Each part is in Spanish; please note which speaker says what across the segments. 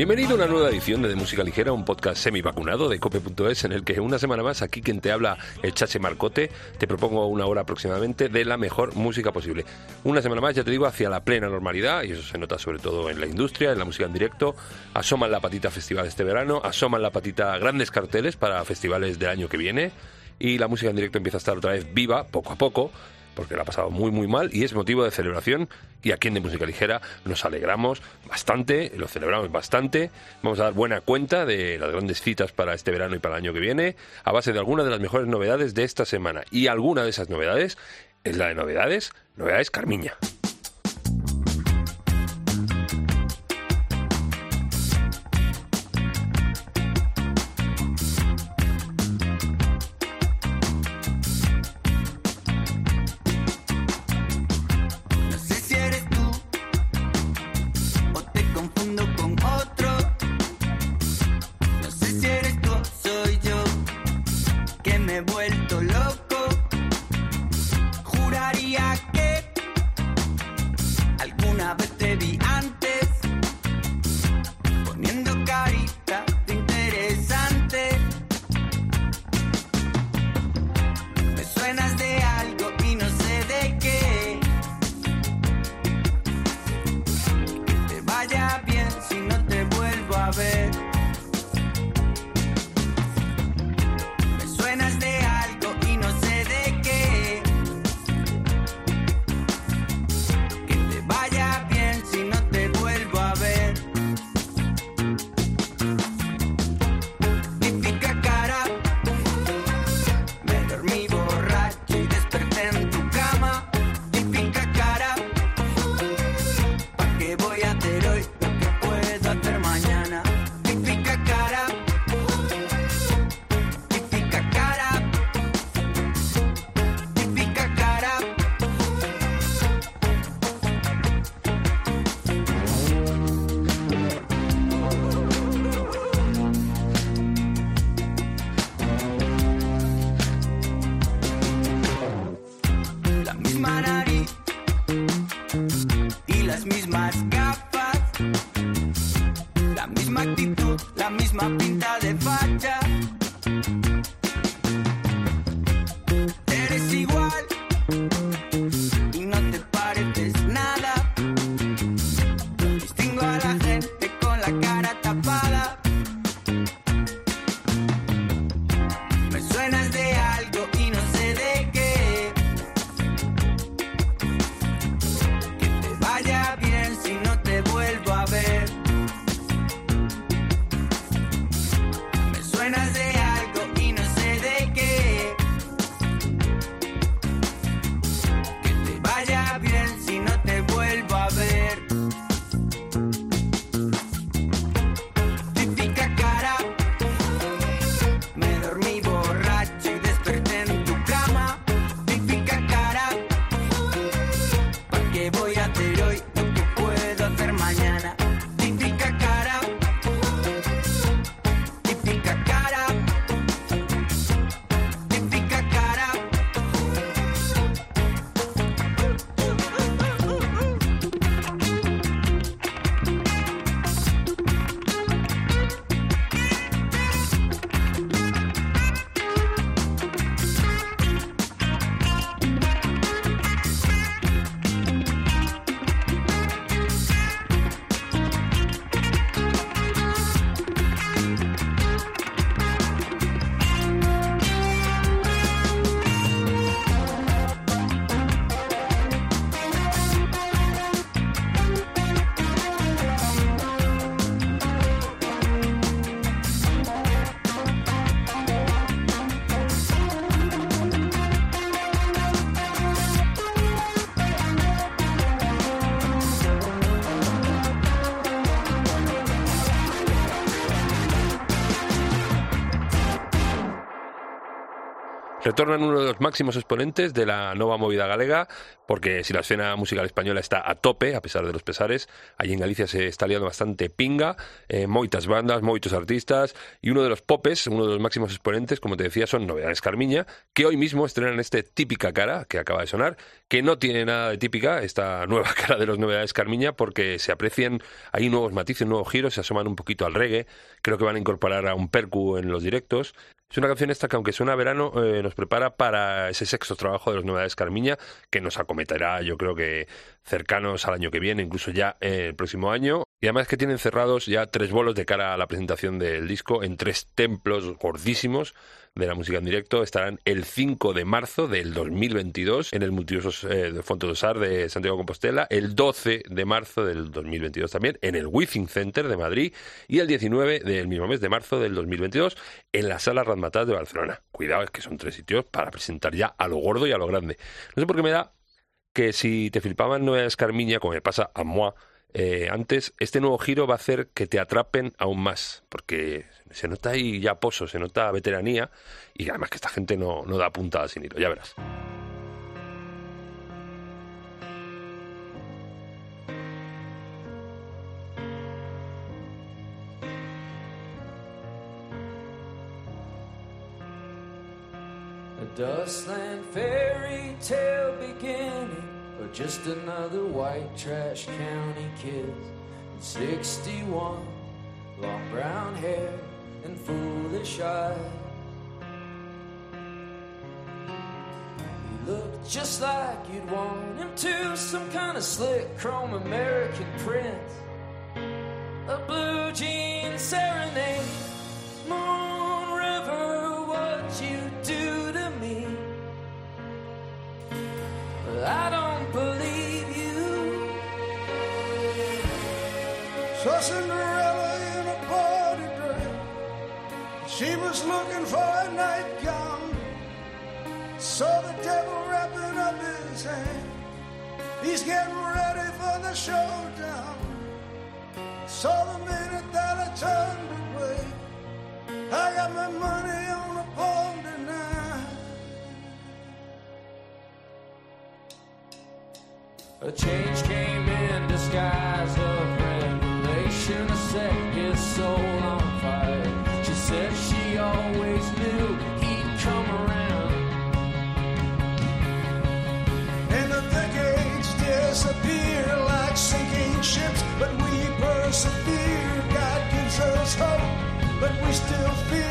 Speaker 1: Bienvenido a una nueva edición de, de Música Ligera, un podcast semi-vacunado de cope.es en el que una semana más aquí quien te habla el Chache Marcote te propongo una hora aproximadamente de la mejor música posible. Una semana más, ya te digo, hacia la plena normalidad y eso se nota sobre todo en la industria, en la música en directo. Asoman la patita festival este verano, asoman la patita grandes carteles para festivales del año que viene y la música en directo empieza a estar otra vez viva poco a poco porque lo ha pasado muy muy mal y es motivo de celebración. Y aquí en De Música Ligera nos alegramos bastante, lo celebramos bastante, vamos a dar buena cuenta de las grandes citas para este verano y para el año que viene a base de algunas de las mejores novedades de esta semana. Y alguna de esas novedades es la de novedades, novedades Carmiña.
Speaker 2: Retornan uno de los máximos exponentes de la nueva movida galega, porque si la escena musical española está a tope, a pesar de los pesares, allí en Galicia se está liando bastante pinga, eh, moitas bandas, moitos artistas, y uno de los popes, uno de los máximos exponentes, como te decía, son Novedades Carmiña, que hoy mismo estrenan este típica cara, que acaba de sonar, que no tiene nada de típica, esta nueva cara de los Novedades Carmiña, porque se aprecian, hay nuevos matices, nuevos giros, se asoman un poquito al reggae, creo que van a incorporar a un percu en los directos, es una canción esta que, aunque suena verano, eh, nos prepara para ese sexto trabajo de los Novedades Carmiña, que nos acometerá, yo creo que cercanos al año que viene, incluso ya eh, el próximo año. Y además que tienen cerrados ya tres bolos de cara a la presentación del disco en tres templos gordísimos de la música en directo. Estarán el 5 de marzo del 2022 en el Multiusos eh, de Fonte Sar de Santiago Compostela, el 12 de marzo del 2022 también en el Withing Center de Madrid y el 19 del mismo mes de marzo del 2022 en la Sala Radmatas de Barcelona. Cuidado, es que son tres sitios para presentar ya a lo gordo y a lo grande. No sé por qué me da que si te flipaban Nueva Escarmiña, como me pasa a moi, eh, antes, este nuevo giro va a hacer que te atrapen aún más, porque se nota ahí ya pozo, se nota veteranía, y además que esta gente no, no da puntada sin hilo, ya verás.
Speaker 3: Or just another white trash county kid. 61, long brown hair and foolish eyes. He looked just like you'd want him to, some kind of slick chrome American prince. A blue jean serenade,
Speaker 4: Cinderella in a party dress. She was looking for a nightgown. Saw the devil wrapping up his hand. He's getting ready for the showdown. Saw the minute that I turned away. I got my money on a pawn tonight.
Speaker 3: A change came in disguise of revelation. A set his soul on fire. She said she always knew he'd come around.
Speaker 4: And the decades disappear like sinking ships, but we persevere. God gives us hope, but we still fear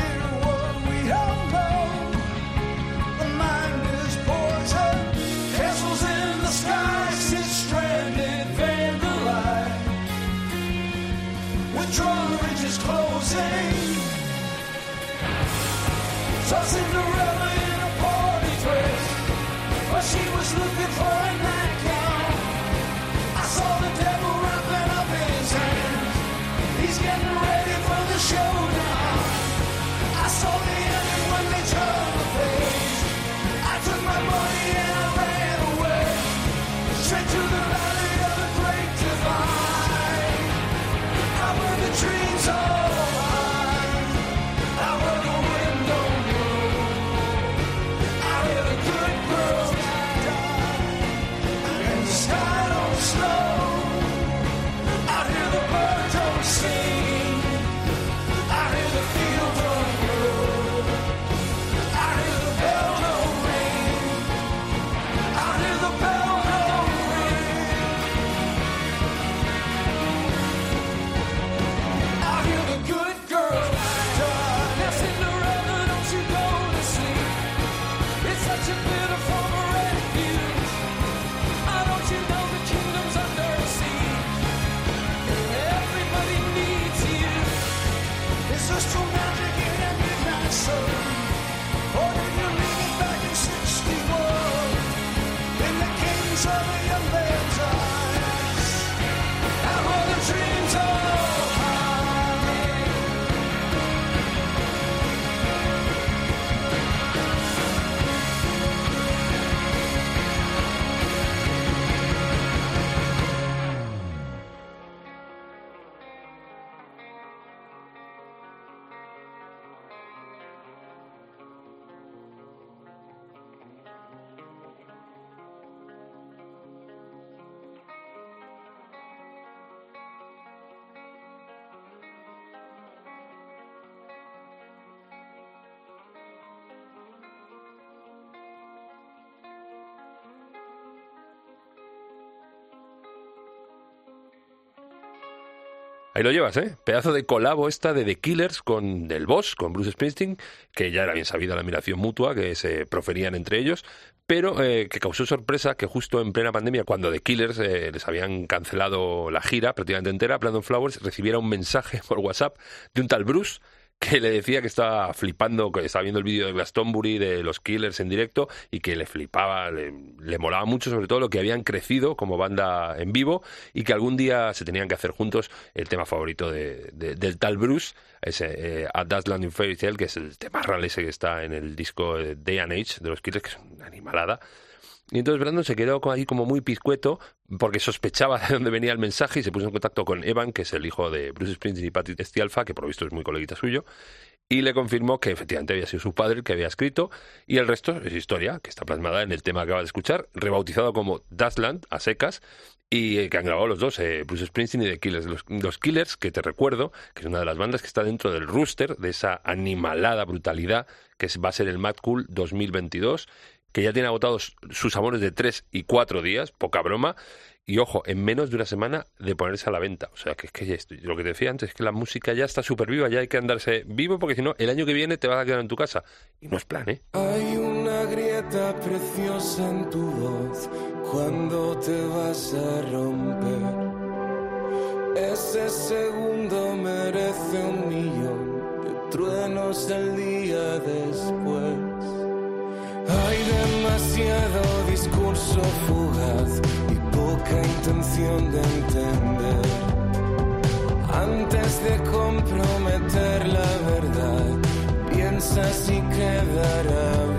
Speaker 4: Saw Cinderella in a party dress. But she was looking for a nightgown. I saw the devil wrapping up his hands. He's getting ready for the showdown. I saw the when they turned the page. I took my money and I ran away. Straight to the
Speaker 2: Ahí lo llevas, ¿eh? Pedazo de colabo esta de The Killers con del Boss, con Bruce Springsteen, que ya era bien sabida la admiración mutua que se proferían entre ellos, pero eh, que causó sorpresa que justo en plena pandemia, cuando The Killers eh, les habían cancelado la gira prácticamente entera, Brandon Flowers recibiera un mensaje por WhatsApp de un tal Bruce que le decía que estaba flipando, que estaba viendo el vídeo de Glastonbury de los Killers en directo y que le flipaba, le, le, molaba mucho sobre todo lo que habían crecido como banda en vivo y que algún día se tenían que hacer juntos el tema favorito de, de, del tal Bruce, ese eh, A Dust Landing Fairy Tale, que es el tema real ese que está en el disco Day and Age de los Killers, que es una animalada. Y entonces Brandon se quedó ahí como muy piscueto porque sospechaba de dónde venía el mensaje y se puso en contacto con Evan, que es el hijo de Bruce Springsteen y Patty Estialfa, que por lo visto es muy coleguita suyo, y le confirmó que efectivamente había sido su padre el que había escrito y el resto es historia que está plasmada en el tema que acaba de escuchar, rebautizado como Dustland a secas y que han grabado los dos, eh, Bruce Springsteen y The Killers. Los, los, Killers, que te recuerdo, que es una de las bandas que está dentro del rooster de esa animalada brutalidad que va a ser el Mad Cool 2022 que ya tiene agotados sus amores de tres y cuatro días, poca broma, y ojo, en menos de una semana de ponerse a la venta. O sea, que es que lo que te decía antes es que la música ya está súper viva, ya hay que andarse vivo porque si no, el año que viene te vas a quedar en tu casa. Y no es plan, ¿eh?
Speaker 5: Hay una grieta preciosa en tu voz cuando te vas a romper. Ese segundo merece un millón de truenos día después. Hay demasiado discurso fugaz y poca intención de entender. Antes de comprometer la verdad, piensa si quedará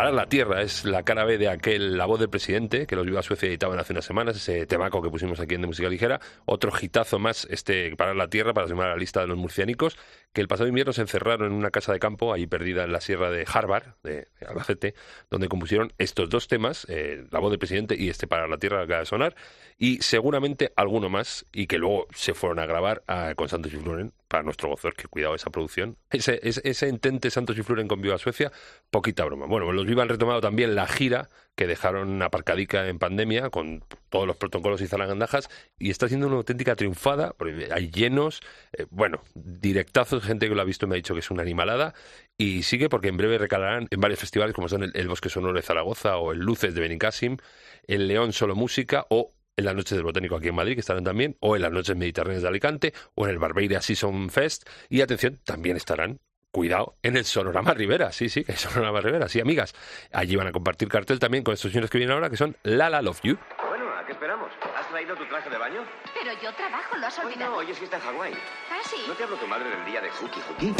Speaker 5: Parar la Tierra es la
Speaker 2: cara B de aquel La Voz del Presidente, que los Viva Suecia editaban hace unas semanas, ese temaco que pusimos aquí en De Música Ligera. Otro hitazo más, este Parar la Tierra, para sumar a la lista de los murciánicos, que el pasado invierno se encerraron en una casa de campo, ahí perdida en la sierra de Harvard, de Albacete, donde compusieron estos dos temas, eh, La Voz del Presidente y este Parar la Tierra que acaba de sonar, y seguramente alguno más, y que luego se fueron a grabar a- con Santos y Fluren, para nuestro gozo, que cuidado esa producción. Ese, ese, entente Santos y Fluren con Viva Suecia, poquita broma. Bueno, los Viva han retomado también la gira que dejaron aparcadica en pandemia con todos los protocolos y zarangandajas y está siendo una auténtica triunfada, porque hay llenos, eh, bueno, directazos, gente que lo ha visto me ha dicho que es una animalada y sigue porque en breve recalarán en varios festivales como son el, el Bosque Sonoro de Zaragoza o el Luces de Benicassim, el León Solo Música o en las noches del Botánico aquí en Madrid, que estarán también, o en las noches mediterráneas de Alicante, o en el Barbeira Season Fest, y atención, también estarán Cuidado, en el Sonorama Rivera, sí, sí, que es Sonorama Rivera, sí, amigas. Allí van a compartir cartel también con estos señores que vienen ahora, que son Lala Love You.
Speaker 6: Bueno, ¿a qué esperamos? ¿Has traído tu traje de baño?
Speaker 7: Pero yo trabajo, ¿lo has
Speaker 6: Hoy
Speaker 7: olvidado?
Speaker 6: no, hoy es fiesta en Hawái.
Speaker 7: ¿Ah, sí?
Speaker 6: ¿No te habló tu madre del día de Hooky Hooky?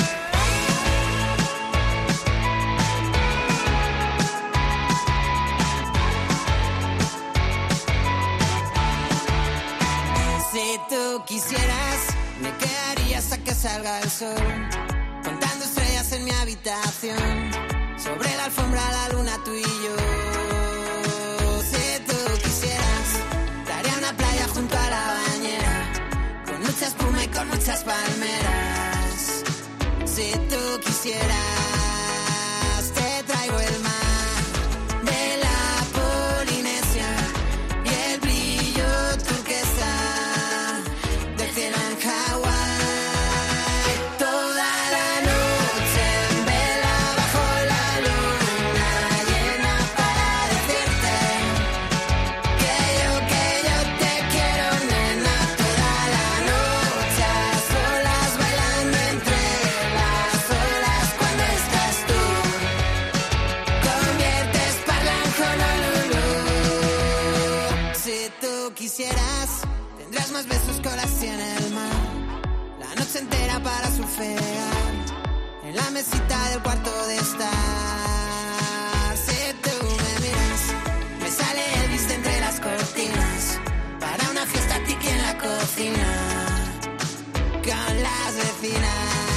Speaker 8: Si tú quisieras, me quedaría hasta que salga el sol, contando estrellas en mi habitación, sobre la alfombra la luna tú y yo. Si tú quisieras, te haría una playa junto a la bañera, con mucha espuma y con muchas palmeras. Si tú quisieras, En la mesita del cuarto de estar. Si tú me miras, me sale Elvis de entre las cortinas. Para una fiesta tiki en la cocina. Con las vecinas.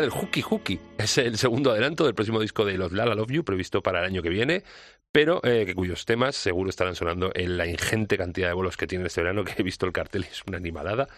Speaker 2: Del Hooky Hooky es el segundo adelanto del próximo disco de los Lala Love You, previsto para el año que viene, pero eh, cuyos temas seguro estarán sonando en la ingente cantidad de bolos que tienen este verano, que he visto el cartel es una animalada.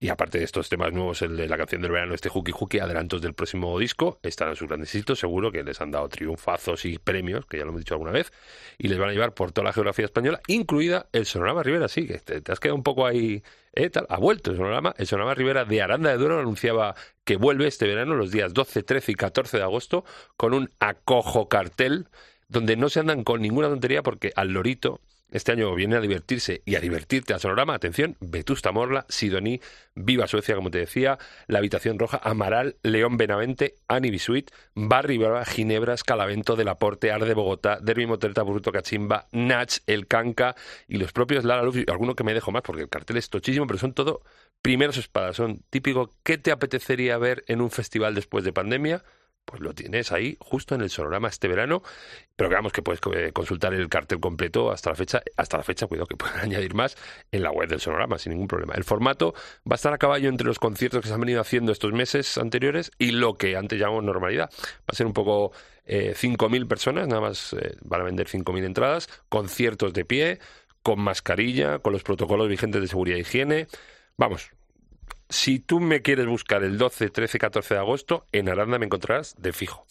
Speaker 2: Y aparte de estos temas nuevos, el de la canción del verano, este Hooky Hooky, adelantos del próximo disco, estarán sus grandes éxitos, seguro que les han dado triunfazos y premios, que ya lo hemos dicho alguna vez, y les van a llevar por toda la geografía española, incluida el Sonorama Rivera, sí, que te, te has quedado un poco ahí, eh, tal, ha vuelto el Sonorama, el Sonorama Rivera de Aranda de Duero anunciaba que vuelve este verano, los días 12, 13 y 14 de agosto, con un acojo cartel, donde no se andan con ninguna tontería, porque al lorito Este año viene a divertirse y a divertirte al sonorama. Atención, Vetusta Morla, Sidoní, Viva Suecia, como te decía, La Habitación Roja, Amaral, León Benavente, Annie Bisuit, Barry Brava, Ginebra, Escalavento, Del Aporte, Arde Bogotá, Derby Motelta, Bruto Cachimba, Nach, El Canca y los propios Lara Luz. Y alguno que me dejo más porque el cartel es tochísimo, pero son todo primeros espadas. Son típico. ¿Qué te apetecería ver en un festival después de pandemia? Pues lo tienes ahí justo en el sonorama este verano. Pero veamos que puedes eh, consultar el cartel completo hasta la fecha, hasta la fecha, cuidado que pueden añadir más en la web del sonorama sin ningún problema. El formato va a estar a caballo entre los conciertos que se han venido haciendo estos meses anteriores y lo que antes llamamos normalidad. Va a ser un poco eh, 5.000 personas, nada más eh, van a vender 5.000 entradas, conciertos de pie, con mascarilla, con los protocolos vigentes de seguridad e higiene. Vamos, si tú me quieres buscar el 12, 13, 14 de agosto, en Aranda me encontrarás de fijo.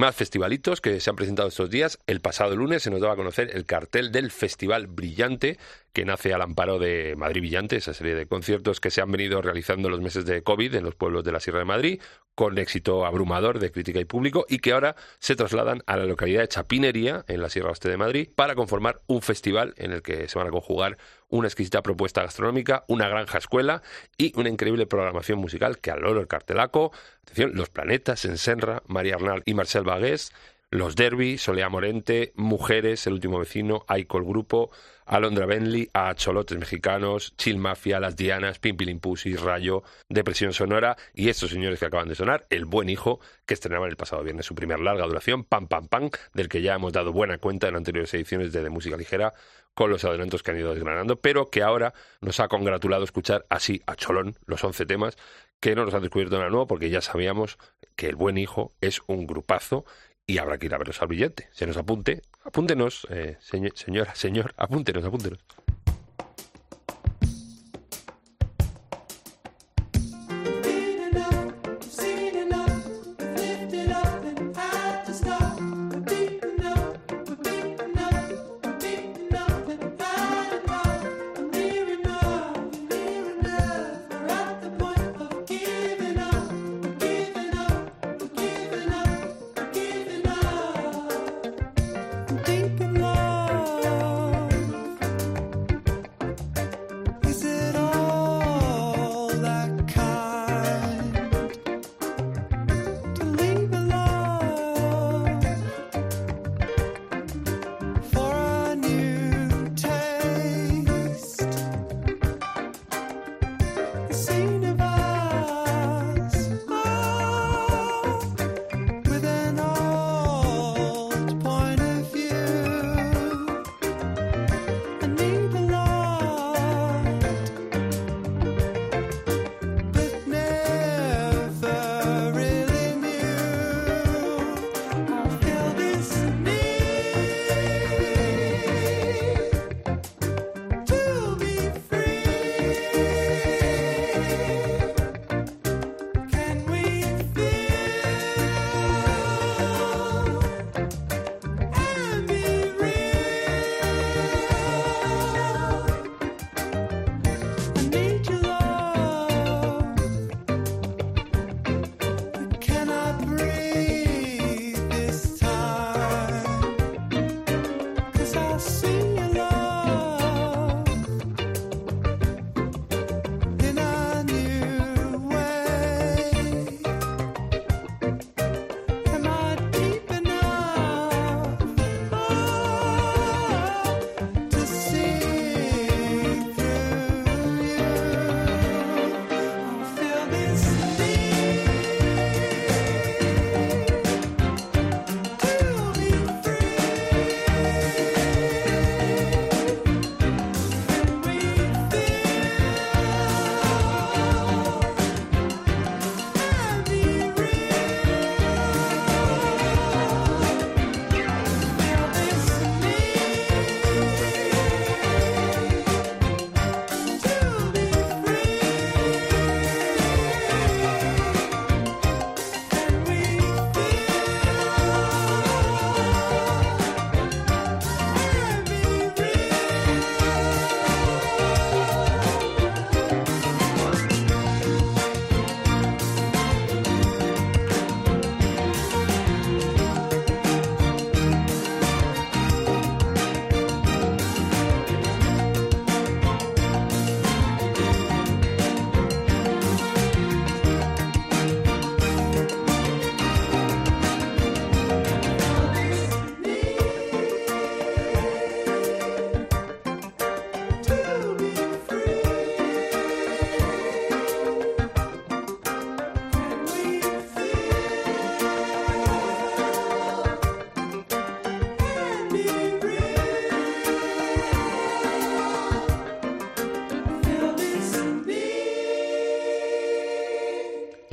Speaker 2: Más festivalitos que se han presentado estos días. El pasado lunes se nos daba a conocer el cartel del Festival Brillante, que nace al amparo de Madrid Brillante, esa serie de conciertos que se han venido realizando en los meses de COVID en los pueblos de la Sierra de Madrid, con éxito abrumador de crítica y público, y que ahora se trasladan a la localidad de Chapinería, en la Sierra Oeste de Madrid, para conformar un festival en el que se van a conjugar una exquisita propuesta gastronómica, una granja escuela y una increíble programación musical que al loro el cartelaco, atención, Los Planetas, Ensenra, María Arnal y Marcel Bagués, Los Derby, Solea Morente, Mujeres, El Último Vecino, Aiko el Grupo, Alondra Bentley, a Cholotes Mexicanos, Chill Mafia, Las Dianas, Pimpilimpussi, Rayo, Depresión Sonora y estos señores que acaban de sonar, El Buen Hijo, que estrenaban el pasado viernes su primer larga duración, Pam Pam Pam, del que ya hemos dado buena cuenta en anteriores ediciones de, de Música Ligera, con los adelantos que han ido desgranando, pero que ahora nos ha congratulado escuchar así a Cholón los 11 temas
Speaker 9: que no nos han descubierto nada nuevo porque ya sabíamos que el buen hijo es un grupazo y habrá que ir a verlos al billete. Se nos apunte, apúntenos, eh, señor- señora, señor, apúntenos, apúntenos.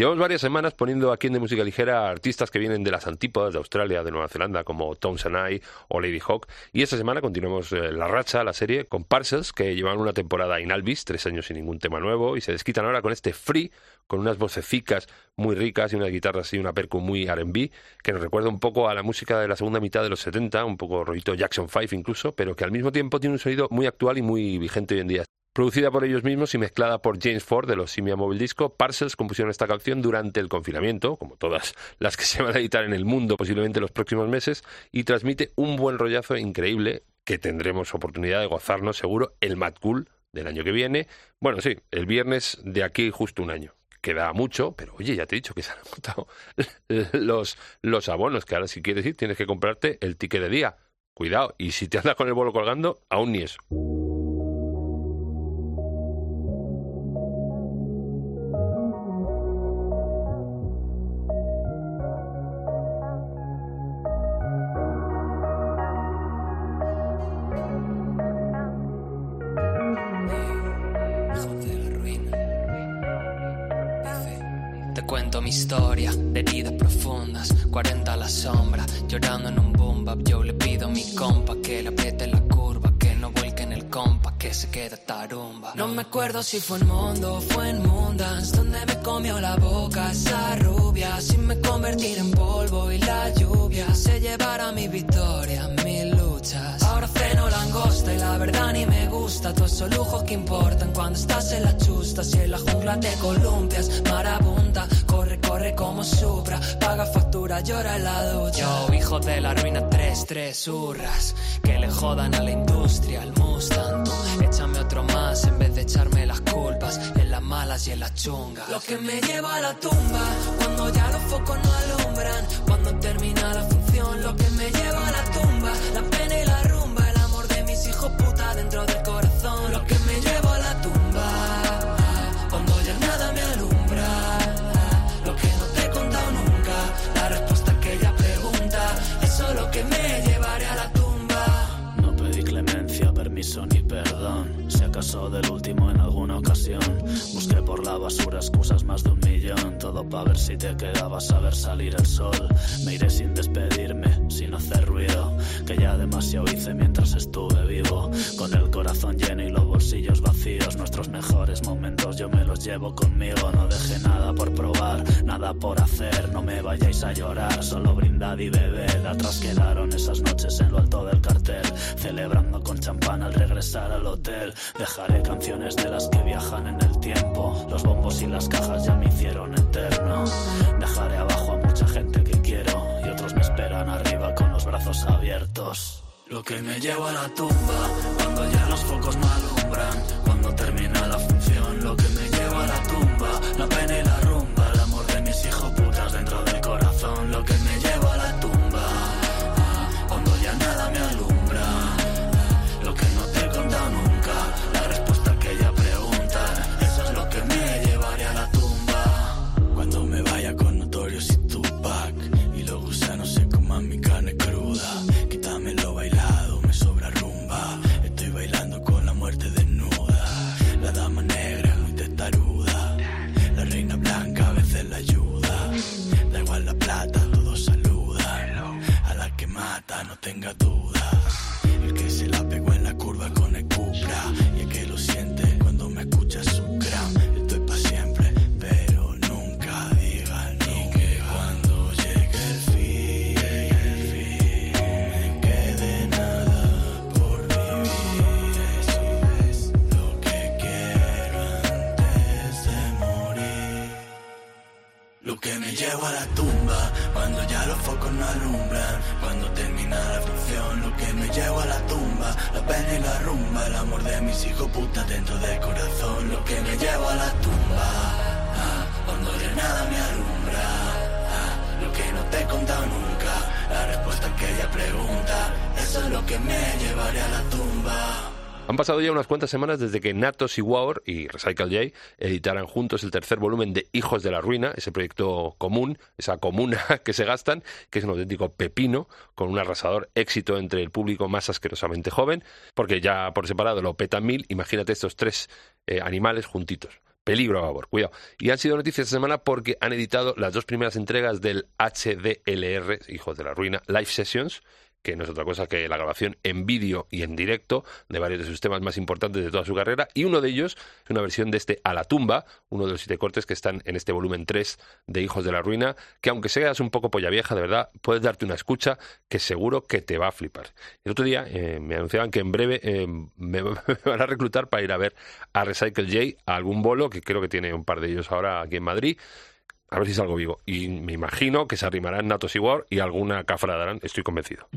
Speaker 9: Llevamos varias semanas poniendo aquí en De Música Ligera artistas que vienen de las antípodas de Australia, de Nueva Zelanda, como Tom Sanai o Lady Hawk. Y esta semana continuamos eh, la racha, la serie, con Parcels, que llevan una temporada in Alvis, tres años sin ningún tema nuevo, y se desquitan ahora con este Free, con unas vocecicas muy ricas y unas guitarras y una percu muy R&B, que nos recuerda un poco a la música de la segunda mitad de los 70, un poco rollito Jackson 5 incluso, pero que al mismo tiempo tiene un sonido muy actual y muy vigente hoy en día. Producida por ellos mismos y mezclada por James Ford de los Simia Mobile Disco, Parcels compusieron esta canción durante el confinamiento, como todas las que se van a editar en el mundo posiblemente en los próximos meses, y transmite un buen rollazo increíble que tendremos oportunidad de gozarnos seguro el Mad Cool del año que viene. Bueno, sí, el viernes de aquí justo un año. Queda mucho, pero oye, ya te he dicho que se han agotado los, los abonos, que ahora si quieres ir tienes que comprarte el ticket de día. Cuidado, y si te andas con el bolo colgando, aún ni eso.
Speaker 10: Historia de heridas profundas, 40 a la sombra, llorando en un boom bap. Yo le pido a mi compa que le apriete la curva, que no vuelque en el compa, que se quede tarumba. No me acuerdo si fue en Mundo fue en Mundance, donde me comió la boca esa rubia, sin me convertir en polvo y la lluvia se llevará mi victoria, Ahora freno langosta y la verdad ni me gusta, todos esos lujos que importan cuando estás en la chusta, si en la jungla te columpias, marabunta, corre, corre como supra, paga factura, llora en la ducha. Yo, hijo de la ruina, tres, tres hurras, que le jodan a la industria, al Mustang, tú, échame otro más en vez de echarme las culpas. En las malas y en las chungas. Lo que me lleva a la tumba, cuando ya los focos no alumbran, cuando termina la función, lo que me lleva a la tumba,
Speaker 11: permiso ni acaso del último en alguna ocasión. Busqué por la basura excusas más de un millón. Todo para ver si te quedabas a ver salir el sol. Me iré sin despedirme, sin hacer ruido. Que ya demasiado hice mientras estuve vivo. Con el corazón lleno y los bolsillos vacíos. Nuestros mejores momentos yo me los llevo conmigo. No dejé nada por probar, nada por hacer. No me vayáis a llorar, solo brindad y bebed. Atrás quedaron esas noches en lo alto del cartel. Celebrando con champán al regresar al hotel. Dejaré canciones de las que viajan en el tiempo. Los bombos y las cajas ya me hicieron eterno. Dejaré abajo a mucha gente que quiero. Y otros me esperan arriba con los brazos abiertos. Lo que me lleva a la tumba, cuando ya los focos no alumbran, cuando termina la función, lo que me lleva a la tumba, la pena
Speaker 2: pasado ya unas cuantas semanas desde que Natos y War y Recycle J editaran juntos el tercer volumen de Hijos de la Ruina, ese proyecto común, esa comuna que se gastan, que es un auténtico pepino, con un arrasador éxito entre el público más asquerosamente joven, porque ya por separado lo petan mil, imagínate estos tres eh, animales juntitos. Peligro a favor, cuidado. Y han sido noticias esta semana porque han editado las dos primeras entregas del HDLR, Hijos de la Ruina, Live Sessions, que no es otra cosa que la grabación en vídeo y en directo de varios de sus temas más importantes de toda su carrera, y uno de ellos es una versión de este A la tumba, uno de los siete cortes que están en este volumen 3 de Hijos de la Ruina, que aunque seas un poco polla vieja, de verdad, puedes darte una escucha que seguro que te va a flipar. El otro día eh, me anunciaban que en breve eh, me, me van a reclutar para ir a ver a Recycle J a algún bolo, que creo que tiene un par de ellos ahora aquí en Madrid, a ver si salgo vivo. Y me imagino que se arrimarán Natos y War y alguna cafra darán, estoy convencido.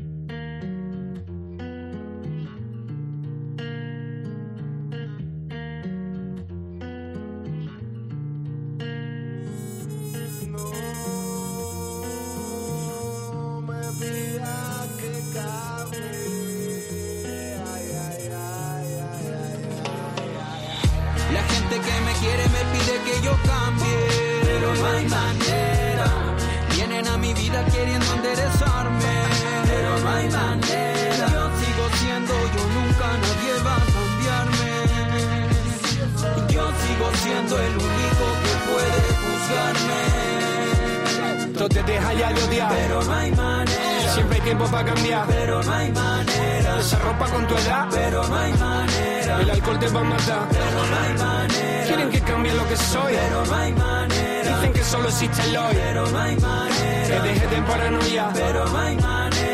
Speaker 12: De odiar.
Speaker 1: Pero no hay manera,
Speaker 12: Siempre hay tiempo para cambiar.
Speaker 1: pero no hay manera,
Speaker 12: Esa ropa con tu edad,
Speaker 1: pero no hay manera,
Speaker 12: el alcohol te va a matar.
Speaker 1: pero no hay manera,
Speaker 12: Quieren que cambie lo que soy.
Speaker 1: pero no hay manera,
Speaker 12: Dicen que solo existe el hoy.
Speaker 1: pero no hay
Speaker 12: Que
Speaker 1: manera,
Speaker 12: deje de paranoia.
Speaker 1: pero no hay
Speaker 12: Que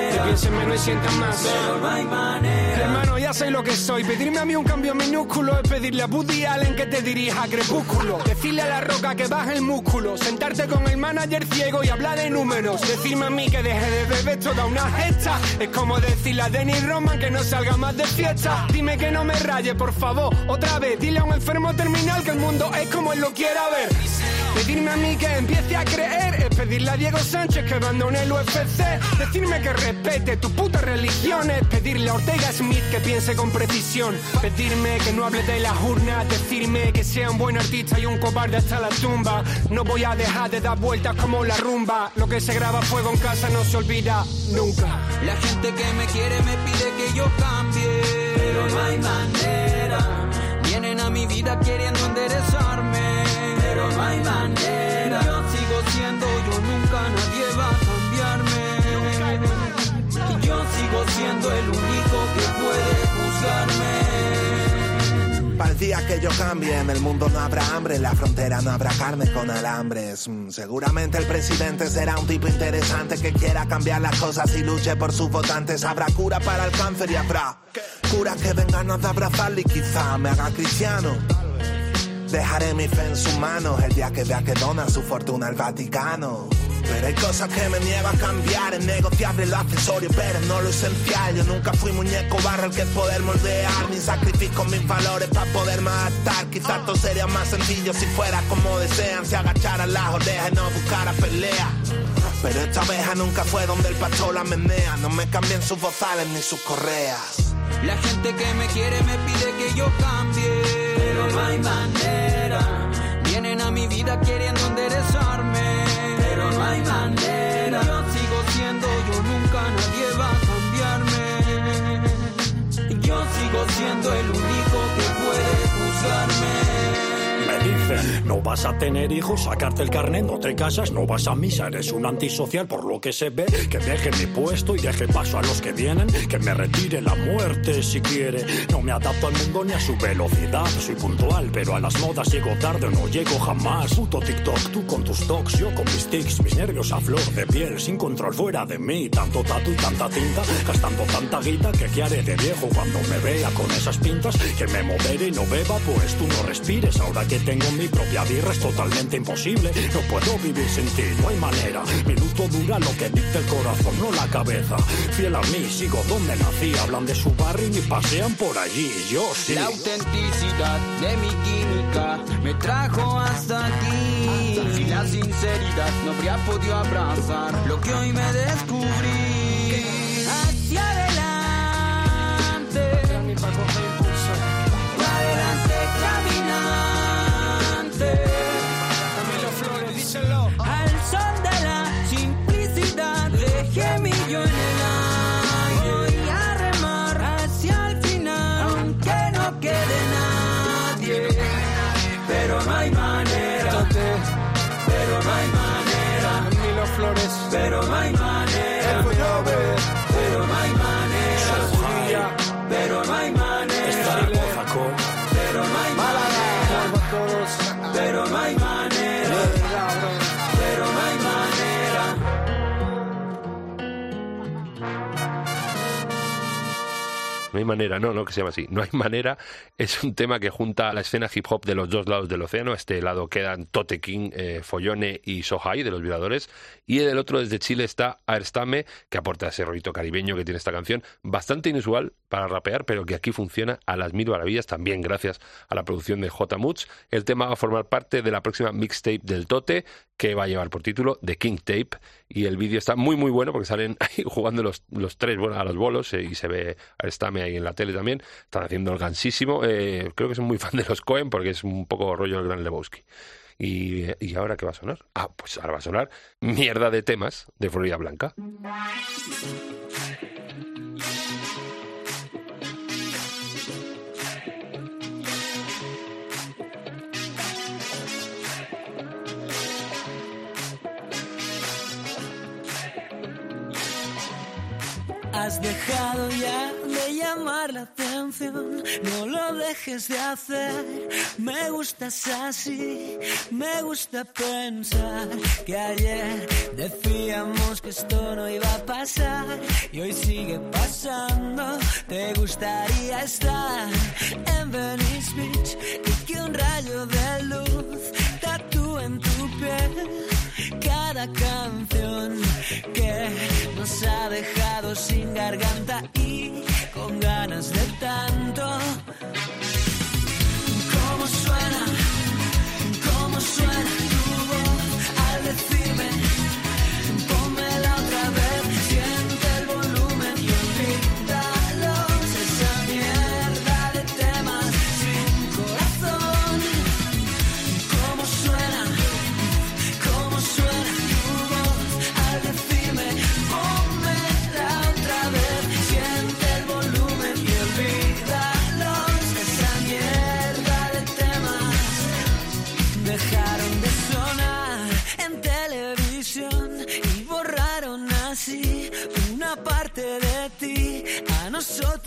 Speaker 1: manera,
Speaker 12: piensen menos y sientan más.
Speaker 1: pero no hay manera.
Speaker 12: Hermano, ya sé lo que soy. Pedirme a mí un cambio minúsculo es pedirle a Woody Allen que te dirija a Crepúsculo. Decirle a la roca que baje el músculo. Sentarte con el manager ciego y hablar de números. Decirme a mí que deje de beber toda una gesta. Es como decirle a Denny Roman que no salga más de fiesta. Dime que no me raye, por favor. Otra vez, dile a un enfermo terminal que el mundo es como él lo quiera ver. Pedirme a mí que empiece a creer pedirle a Diego Sánchez que abandone el UFC. Decirme que respete tus putas religiones. Pedirle a Ortega Smith que piense con precisión. Pedirme que no hable de las urnas. Decirme que sea un buen artista y un cobarde hasta la tumba. No voy a dejar de dar vueltas como la rumba. Lo que se graba fuego en casa no se olvida nunca.
Speaker 1: La gente que me quiere me pide que yo cambie, pero no hay manera. Vienen a mi vida queriendo enderezarme, pero no hay manera. El
Speaker 13: día que yo cambie, en el mundo no habrá hambre, en la frontera no habrá carne con alambres. Mm, seguramente el presidente será un tipo interesante que quiera cambiar las cosas y luche por sus votantes. Habrá cura para el cáncer y habrá curas que vengan a abrazarle y quizá me haga cristiano. Dejaré mi fe en sus manos el día que vea que dona su fortuna al Vaticano. Pero hay cosas que me niego a cambiar, es negociable lo accesorio, pero no lo esencial. Yo nunca fui muñeco barro el que poder moldear, ni sacrifico mis valores para poderme adaptar. Quizás todo sería más sencillo si fuera como desean, si agacharan las orejas y no buscara pelea. Pero esta abeja nunca fue donde el pastor la menea, no me cambien sus bozales ni sus correas.
Speaker 1: La gente que me quiere me pide que yo cambie, pero no hay manera. Vienen a mi vida queriendo enderezarme, hay manera. Yo sigo siendo yo, nunca nadie va a cambiarme. Yo sigo siendo el único que puede juzgarme.
Speaker 14: No vas a tener hijos, sacarte el carnet, no te casas, no vas a misa, eres un antisocial por lo que se ve, que deje mi puesto y deje paso a los que vienen, que me retire la muerte si quiere. No me adapto al mundo ni a su velocidad, soy puntual, pero a las modas llego tarde no llego jamás. Puto TikTok, tú con tus talks, yo con mis tics, mis nervios a flor de piel, sin control fuera de mí, tanto tatu y tanta tinta, gastando tanta guita que qué haré de viejo cuando me vea con esas pintas, que me modere y no beba, pues tú no respires, ahora que tengo mi propia birra es totalmente imposible, no puedo vivir sin ti, no hay manera, mi luto dura lo que dicta el corazón, no la cabeza, fiel a mí, sigo donde nací, hablan de su barrio y pasean por allí, yo sí.
Speaker 1: La autenticidad de mi química me trajo hasta aquí. Y la sinceridad no habría podido abrazar lo que hoy me descubrí. Manera, no, no
Speaker 2: que se llama así. No hay manera es un tema que junta la escena hip hop de los dos lados del océano. Este lado quedan Tote King, eh, Follone y Sohai de los violadores. Y del otro, desde Chile, está Aerstame, que aporta ese rollito caribeño que tiene esta canción. Bastante inusual para rapear, pero que aquí funciona a las mil maravillas, también gracias a la producción de J. Moods. El tema va a formar parte de la próxima mixtape del Tote, que va a llevar por título The King Tape. Y el vídeo está muy, muy bueno porque salen ahí jugando los, los tres bueno, a los bolos eh, y se ve a Stame ahí en la tele también. Están haciendo el gansísimo. Eh, creo que son muy fan de los Cohen porque es un poco rollo el Gran Lebowski. Y, ¿Y ahora qué va a sonar? Ah, pues ahora va a sonar mierda de temas de Florida Blanca.
Speaker 10: Has dejado ya de llamar la atención, no lo dejes de hacer. Me gustas así, me gusta pensar que ayer decíamos que esto no iba a pasar y hoy sigue pasando. Te gustaría estar en Venice Beach y que un rayo de luz tatúe en tu piel cada canción que nos ha dejado sin garganta y con ganas de tanto. ¿Cómo suena? ¿Cómo suena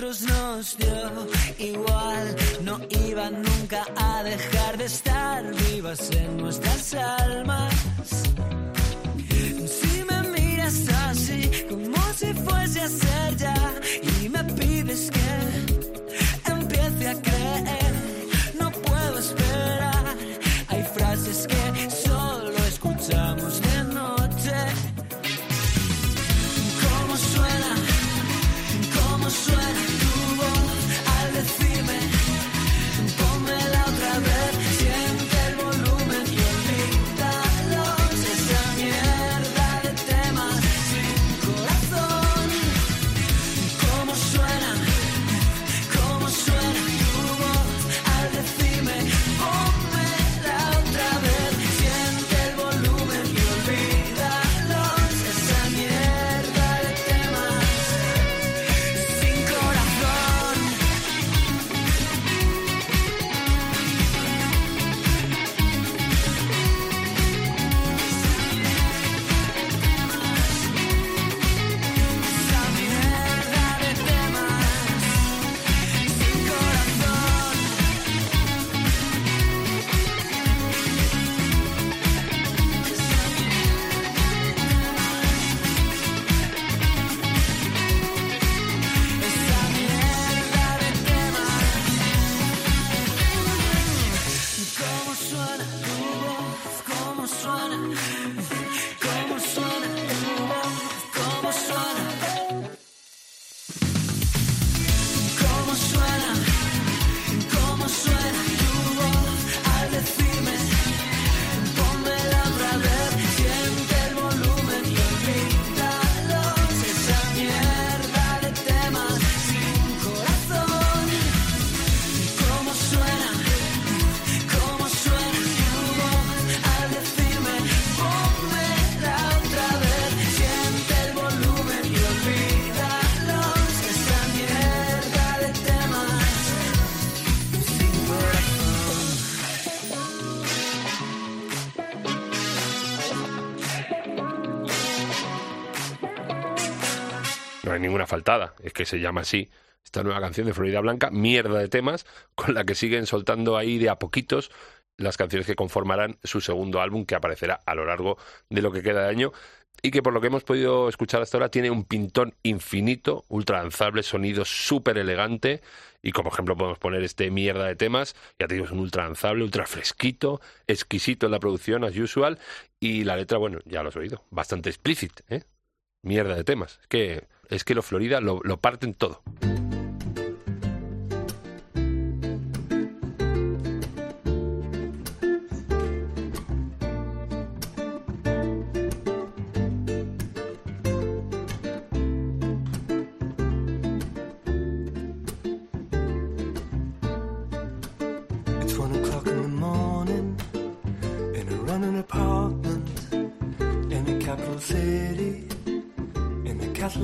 Speaker 10: nosotros nos dio igual, no iban nunca a dejar de estar vivas en nuestras almas. Si me miras así, como si fuese a ser ya, y me pides que empiece a creer,
Speaker 2: ninguna faltada, es que se llama así. Esta nueva canción de Florida Blanca, mierda de temas, con la que siguen soltando ahí de a poquitos las canciones que conformarán su segundo álbum que aparecerá a lo largo de lo que queda de año y que por lo que hemos podido escuchar hasta ahora tiene un pintón infinito, ultra danzable, sonido súper elegante y como ejemplo podemos poner este mierda de temas, ya te digo, es un ultra danzable, ultra fresquito, exquisito en la producción as usual y la letra, bueno, ya lo has oído, bastante explícit, ¿eh? Mierda de temas, es que, es que los Florida lo, parten todo.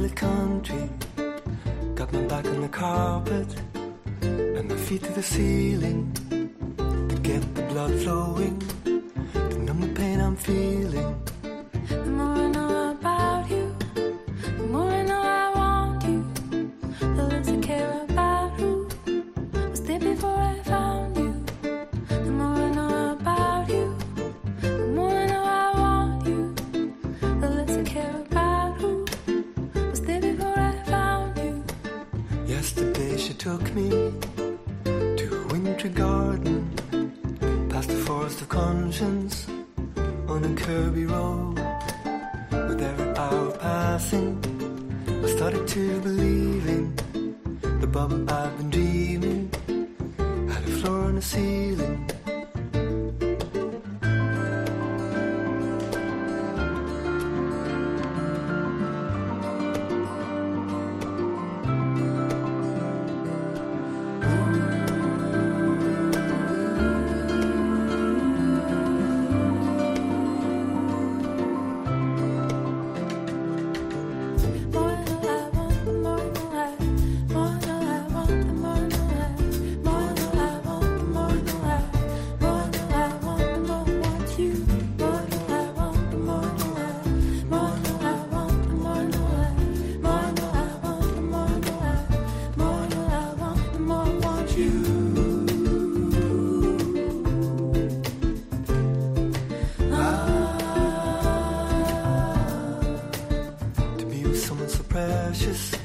Speaker 4: Catholic country. Got my back on the carpet and my feet to the ceiling to get the blood flowing
Speaker 15: someone so precious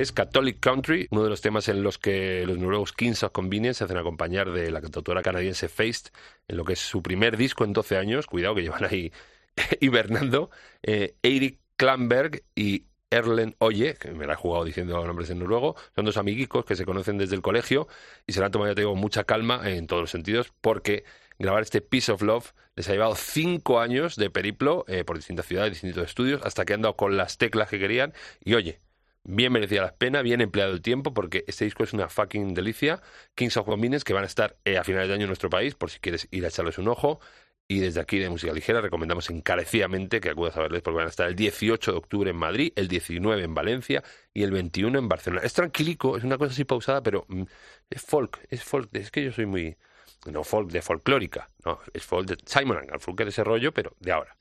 Speaker 2: es Catholic Country, uno de los temas en los que los noruegos Kings of Convenience se hacen acompañar de la cantautora canadiense Feist en lo que es su primer disco en 12 años. Cuidado que llevan ahí hibernando. Eh, Eirik Klamberg y Erlen Oye, que me la he jugado diciendo nombres en noruego, son dos amiguicos que se conocen desde el colegio y se la han tomado, ya te mucha calma en todos los sentidos porque grabar este Piece of Love les ha llevado cinco años de periplo eh, por distintas ciudades, distintos estudios, hasta que han dado con las teclas que querían y oye, bien merecida la pena, bien empleado el tiempo, porque este disco es una fucking delicia. Kings of Convenience, que van a estar eh, a finales de año en nuestro país, por si quieres ir a echarles un ojo. Y desde aquí de Música Ligera recomendamos encarecidamente que acudas a verles porque van a estar el 18 de octubre en Madrid, el 19 en Valencia y el 21 en Barcelona. Es tranquilico, es una cosa así pausada, pero mm, es folk, es folk. Es que yo soy muy... No folk de folclórica, no, es folk de Simon Garfunkel, ese rollo, pero de ahora.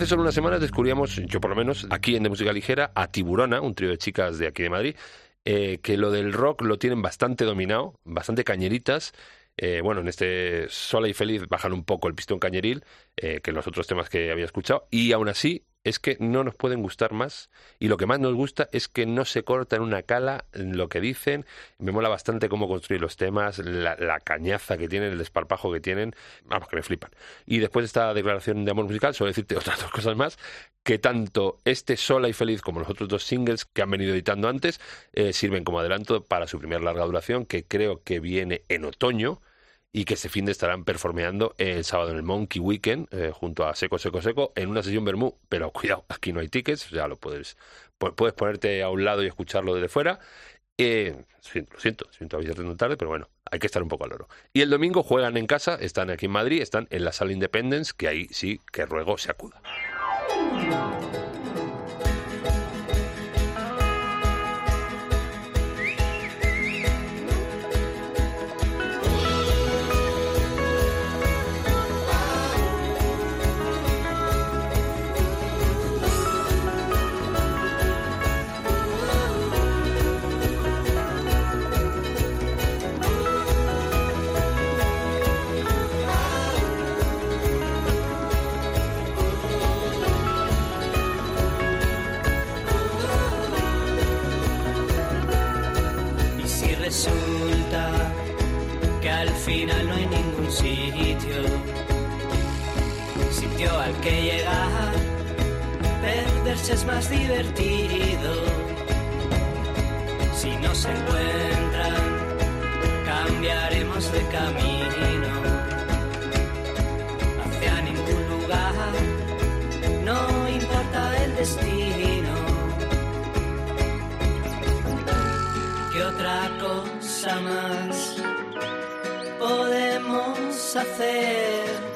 Speaker 2: Hace solo unas semanas descubríamos, yo por lo menos, aquí en De Música Ligera, a Tiburona, un trío de chicas de aquí de Madrid, eh, que lo del rock lo tienen bastante dominado, bastante cañeritas. Eh, bueno, en este Sola y Feliz bajan un poco el pistón cañeril eh, que los otros temas que había escuchado, y aún así es que no nos pueden gustar más y lo que más nos gusta es que no se corta en una cala en lo que dicen. Me mola bastante cómo construir los temas, la, la cañaza que tienen, el desparpajo que tienen, vamos, que me flipan. Y después de esta declaración de amor musical, solo decirte otras dos cosas más, que tanto este Sola y Feliz como los otros dos singles que han venido editando antes eh, sirven como adelanto para su primer larga duración, que creo que viene en otoño y que este fin de estarán performeando el sábado en el Monkey Weekend eh, junto a Seco Seco Seco en una sesión Bermú, pero cuidado, aquí no hay tickets, ya lo puedes pu- puedes ponerte a un lado y escucharlo desde fuera. Eh, siento, lo siento, siento avisarte tan tarde, pero bueno, hay que estar un poco al oro. Y el domingo juegan en casa, están aquí en Madrid, están en la sala Independence, que ahí sí que ruego se acuda.
Speaker 16: Final no hay ningún sitio, sitio al que llegar, perderse es más divertido. Si no se encuentran, cambiaremos de camino hacia ningún lugar, no importa el destino. ¿Qué otra cosa más podemos hacer?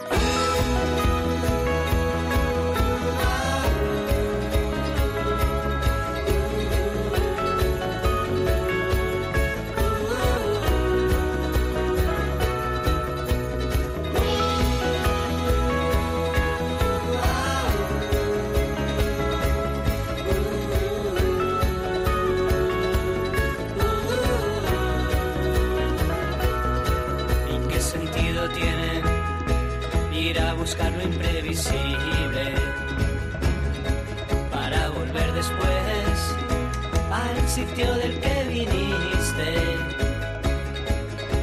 Speaker 16: Sitio del que viniste?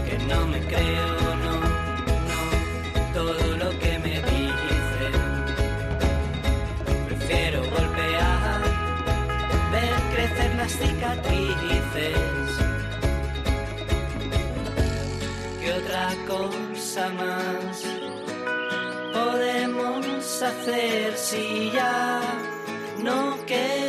Speaker 16: Que no me creo, no, no, todo lo que me dicen. Prefiero golpear, ver crecer las cicatrices. ¿Qué otra cosa más podemos hacer si ya no queda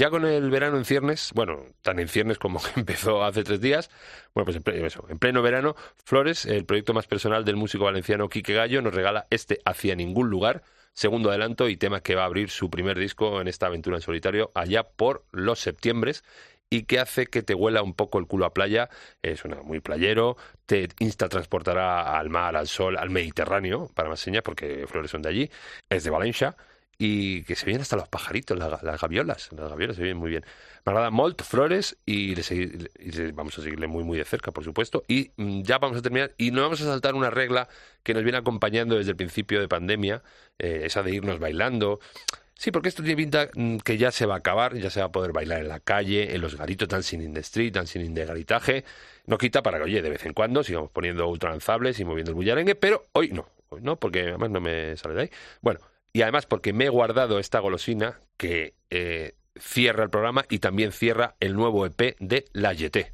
Speaker 2: Ya con el verano en ciernes, bueno, tan en ciernes como que empezó hace tres días, bueno, pues en pleno, en pleno verano, Flores, el proyecto más personal del músico valenciano Quique Gallo, nos regala este Hacia ningún lugar, segundo adelanto y tema que va a abrir su primer disco en esta aventura en solitario allá por los septiembres y que hace que te huela un poco el culo a playa, eh, suena muy playero, te insta transportará al mar, al sol, al Mediterráneo, para más señas, porque Flores son de allí, es de Valencia, y que se vienen hasta los pajaritos, las, las gaviolas, las gaviolas se vienen muy bien. Me agrada Molt, Flores, y, le y vamos a seguirle muy muy de cerca, por supuesto, y mm, ya vamos a terminar, y no vamos a saltar una regla que nos viene acompañando desde el principio de pandemia, eh, esa de irnos bailando, Sí, porque esto tiene pinta mm, que ya se va a acabar, ya se va a poder bailar en la calle, en los garitos Dancing in the Street, Dancing in the Garitaje. No quita para que, oye, de vez en cuando sigamos poniendo ultralanzables y moviendo el bullarengue, pero hoy no, hoy no, porque además no me sale de ahí. Bueno, y además porque me he guardado esta golosina que eh, cierra el programa y también cierra el nuevo EP de La Yeté.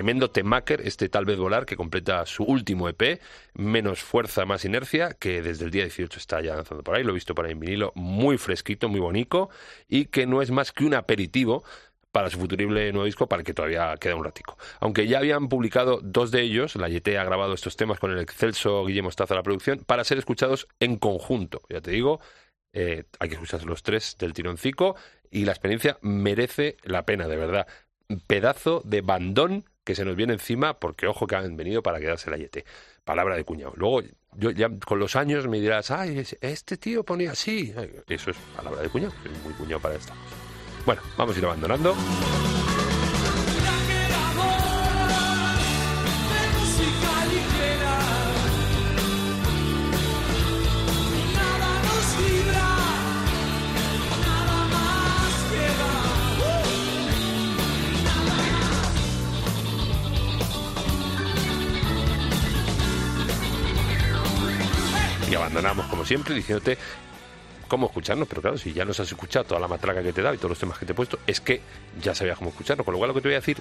Speaker 2: Tremendo temaker, este Tal vez volar, que completa su último EP, Menos fuerza, más inercia, que desde el día 18 está ya lanzando por ahí, lo he visto por ahí en vinilo, muy fresquito, muy bonito, y que no es más que un aperitivo para su futurible nuevo disco, para el que todavía queda un ratico. Aunque ya habían publicado dos de ellos, la YT ha grabado estos temas con el excelso Guillermo Mostaza la producción, para ser escuchados en conjunto. Ya te digo, eh, hay que escuchar los tres del tironcico, y la experiencia merece la pena, de verdad. Pedazo de bandón que se nos viene encima, porque ojo que han venido para quedarse la YT. Palabra de cuñado. Luego, yo ya con los años me dirás, ay, es- este tío ponía así. Eso es palabra de cuñado, soy muy cuñado para esta. Bueno, vamos a ir abandonando. Abandonamos, como siempre, diciéndote cómo escucharnos, pero claro, si ya nos has escuchado toda la matraca que te da y todos los temas que te he puesto, es que ya sabías cómo escucharnos, con lo cual lo que te voy a decir,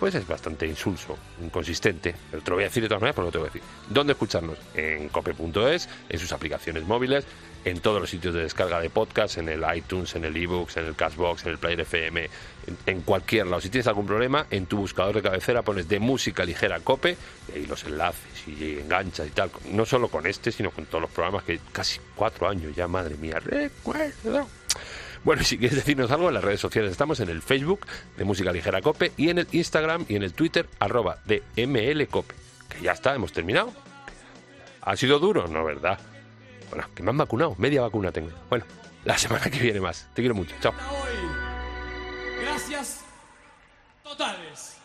Speaker 2: pues es bastante insulso, inconsistente, pero te lo voy a decir de todas maneras, pero no te voy a decir. ¿Dónde escucharnos? En cope.es, en sus aplicaciones móviles, en todos los sitios de descarga de podcast, en el iTunes, en el ebooks, en el Cashbox, en el Player FM, en, en cualquier lado. Si tienes algún problema, en tu buscador de cabecera pones de música ligera cope, y ahí los enlaces y enganchas y tal. No solo con este, sino con todos los programas que casi cuatro años ya, madre mía, recuerdo. Bueno, y si quieres decirnos algo, en las redes sociales estamos en el Facebook de Música Ligera Cope y en el Instagram y en el Twitter arroba de MLCope. Que ya está, hemos terminado. ¿Ha sido duro? No, ¿verdad? Bueno, que me han vacunado, media vacuna tengo. Bueno, la semana que viene más. Te quiero mucho. Chao.
Speaker 4: Gracias totales.